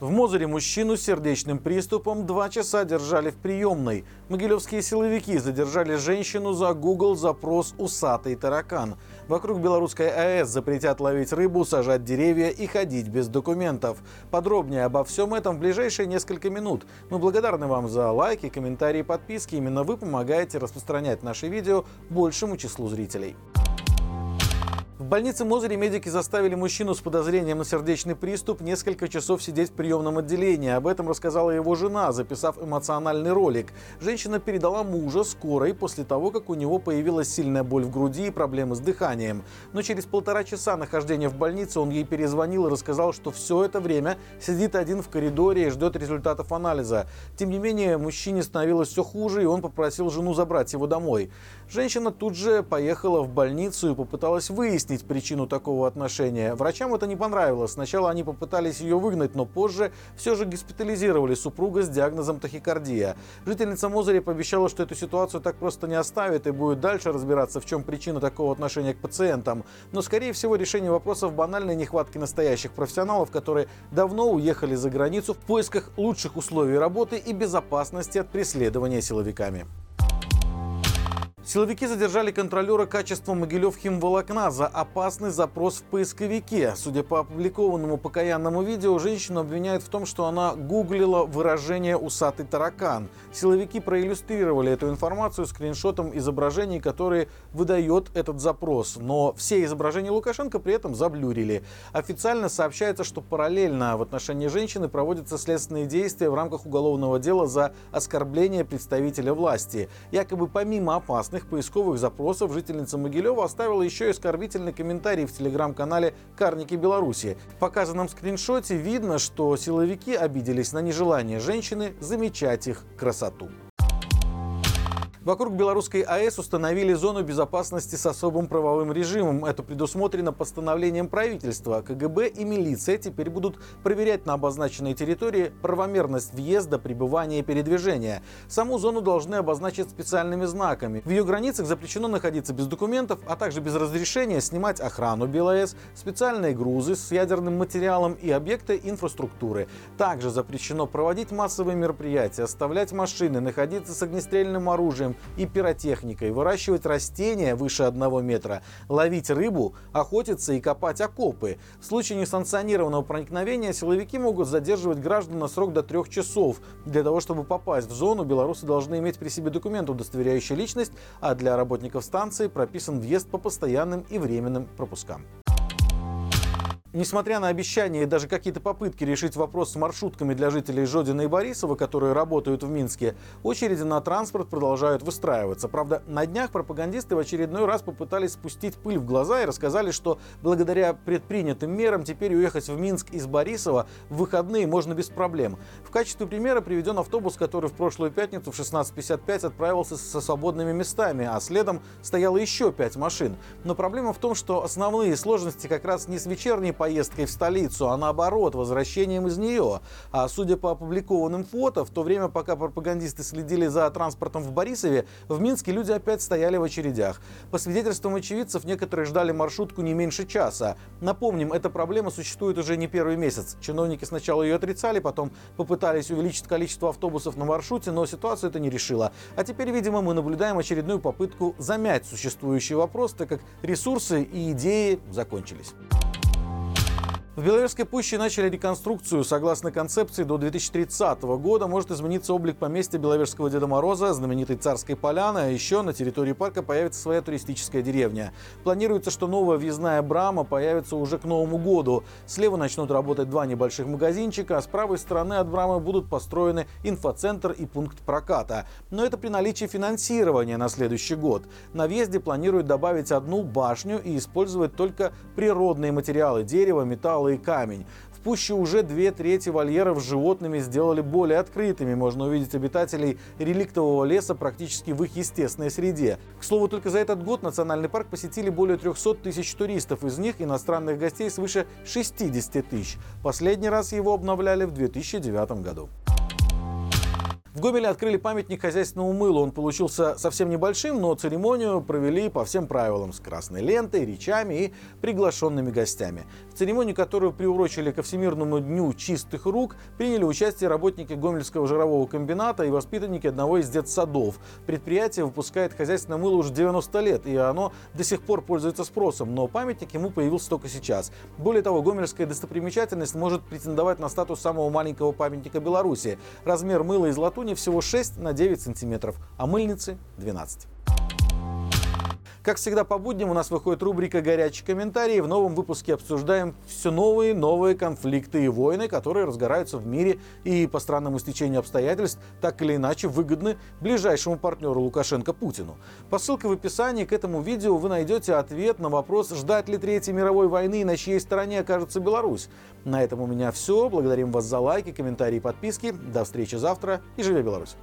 В Мозыре мужчину с сердечным приступом два часа держали в приемной. Могилевские силовики задержали женщину за Google запрос «Усатый таракан». Вокруг Белорусской АЭС запретят ловить рыбу, сажать деревья и ходить без документов. Подробнее обо всем этом в ближайшие несколько минут. Мы благодарны вам за лайки, комментарии подписки. Именно вы помогаете распространять наши видео большему числу зрителей. В больнице Мозыре медики заставили мужчину с подозрением на сердечный приступ несколько часов сидеть в приемном отделении. Об этом рассказала его жена, записав эмоциональный ролик. Женщина передала мужа скорой после того, как у него появилась сильная боль в груди и проблемы с дыханием. Но через полтора часа нахождения в больнице он ей перезвонил и рассказал, что все это время сидит один в коридоре и ждет результатов анализа. Тем не менее, мужчине становилось все хуже, и он попросил жену забрать его домой. Женщина тут же поехала в больницу и попыталась выяснить, выяснить причину такого отношения. Врачам это не понравилось. Сначала они попытались ее выгнать, но позже все же госпитализировали супруга с диагнозом тахикардия. Жительница Мозыря пообещала, что эту ситуацию так просто не оставит и будет дальше разбираться, в чем причина такого отношения к пациентам. Но, скорее всего, решение вопроса в банальной нехватке настоящих профессионалов, которые давно уехали за границу в поисках лучших условий работы и безопасности от преследования силовиками. Силовики задержали контролера качества Могилев химволокна за опасный запрос в поисковике. Судя по опубликованному покаянному видео, женщину обвиняют в том, что она гуглила выражение «усатый таракан». Силовики проиллюстрировали эту информацию скриншотом изображений, которые выдает этот запрос. Но все изображения Лукашенко при этом заблюрили. Официально сообщается, что параллельно в отношении женщины проводятся следственные действия в рамках уголовного дела за оскорбление представителя власти. Якобы помимо опасных разных поисковых запросов жительница Могилева оставила еще и оскорбительный комментарий в телеграм-канале «Карники Беларуси». В показанном скриншоте видно, что силовики обиделись на нежелание женщины замечать их красоту. Вокруг белорусской АЭС установили зону безопасности с особым правовым режимом. Это предусмотрено постановлением правительства. КГБ и милиция теперь будут проверять на обозначенной территории правомерность въезда, пребывания и передвижения. Саму зону должны обозначить специальными знаками. В ее границах запрещено находиться без документов, а также без разрешения снимать охрану БелАЭС, специальные грузы с ядерным материалом и объекты инфраструктуры. Также запрещено проводить массовые мероприятия, оставлять машины, находиться с огнестрельным оружием, и пиротехникой, выращивать растения выше одного метра, ловить рыбу, охотиться и копать окопы. В случае несанкционированного проникновения силовики могут задерживать граждан на срок до трех часов. Для того, чтобы попасть в зону, белорусы должны иметь при себе документ, удостоверяющий личность, а для работников станции прописан въезд по постоянным и временным пропускам. Несмотря на обещания и даже какие-то попытки решить вопрос с маршрутками для жителей Жодина и Борисова, которые работают в Минске, очереди на транспорт продолжают выстраиваться. Правда, на днях пропагандисты в очередной раз попытались спустить пыль в глаза и рассказали, что благодаря предпринятым мерам теперь уехать в Минск из Борисова в выходные можно без проблем. В качестве примера приведен автобус, который в прошлую пятницу в 16.55 отправился со свободными местами, а следом стояло еще пять машин. Но проблема в том, что основные сложности как раз не с вечерней поездкой в столицу, а наоборот, возвращением из нее. А судя по опубликованным фото, в то время, пока пропагандисты следили за транспортом в Борисове, в Минске люди опять стояли в очередях. По свидетельствам очевидцев, некоторые ждали маршрутку не меньше часа. Напомним, эта проблема существует уже не первый месяц. Чиновники сначала ее отрицали, потом попытались увеличить количество автобусов на маршруте, но ситуацию это не решила. А теперь, видимо, мы наблюдаем очередную попытку замять существующий вопрос, так как ресурсы и идеи закончились. В Беловежской пуще начали реконструкцию. Согласно концепции, до 2030 года может измениться облик поместья Беловежского Деда Мороза, знаменитой Царской Поляны, а еще на территории парка появится своя туристическая деревня. Планируется, что новая въездная брама появится уже к Новому году. Слева начнут работать два небольших магазинчика, а с правой стороны от брамы будут построены инфоцентр и пункт проката. Но это при наличии финансирования на следующий год. На въезде планируют добавить одну башню и использовать только природные материалы – дерево, металл и камень. В пуще уже две трети вольеров с животными сделали более открытыми. Можно увидеть обитателей реликтового леса практически в их естественной среде. К слову, только за этот год национальный парк посетили более 300 тысяч туристов. Из них иностранных гостей свыше 60 тысяч. Последний раз его обновляли в 2009 году. В Гомеле открыли памятник хозяйственному мылу. Он получился совсем небольшим, но церемонию провели по всем правилам с красной лентой, речами и приглашенными гостями. В церемонии, которую приурочили ко Всемирному дню чистых рук, приняли участие работники Гомельского жирового комбината и воспитанники одного из детсадов. Предприятие выпускает хозяйственное мыло уже 90 лет, и оно до сих пор пользуется спросом, но памятник ему появился только сейчас. Более того, гомельская достопримечательность может претендовать на статус самого маленького памятника Беларуси. Размер мыла из латуни всего 6 на 9 сантиметров, а мыльницы 12. Как всегда по будням у нас выходит рубрика «Горячие комментарии». В новом выпуске обсуждаем все новые новые конфликты и войны, которые разгораются в мире и по странному стечению обстоятельств так или иначе выгодны ближайшему партнеру Лукашенко Путину. По ссылке в описании к этому видео вы найдете ответ на вопрос, ждать ли Третьей мировой войны и на чьей стороне окажется Беларусь. На этом у меня все. Благодарим вас за лайки, комментарии и подписки. До встречи завтра и живи Беларусь!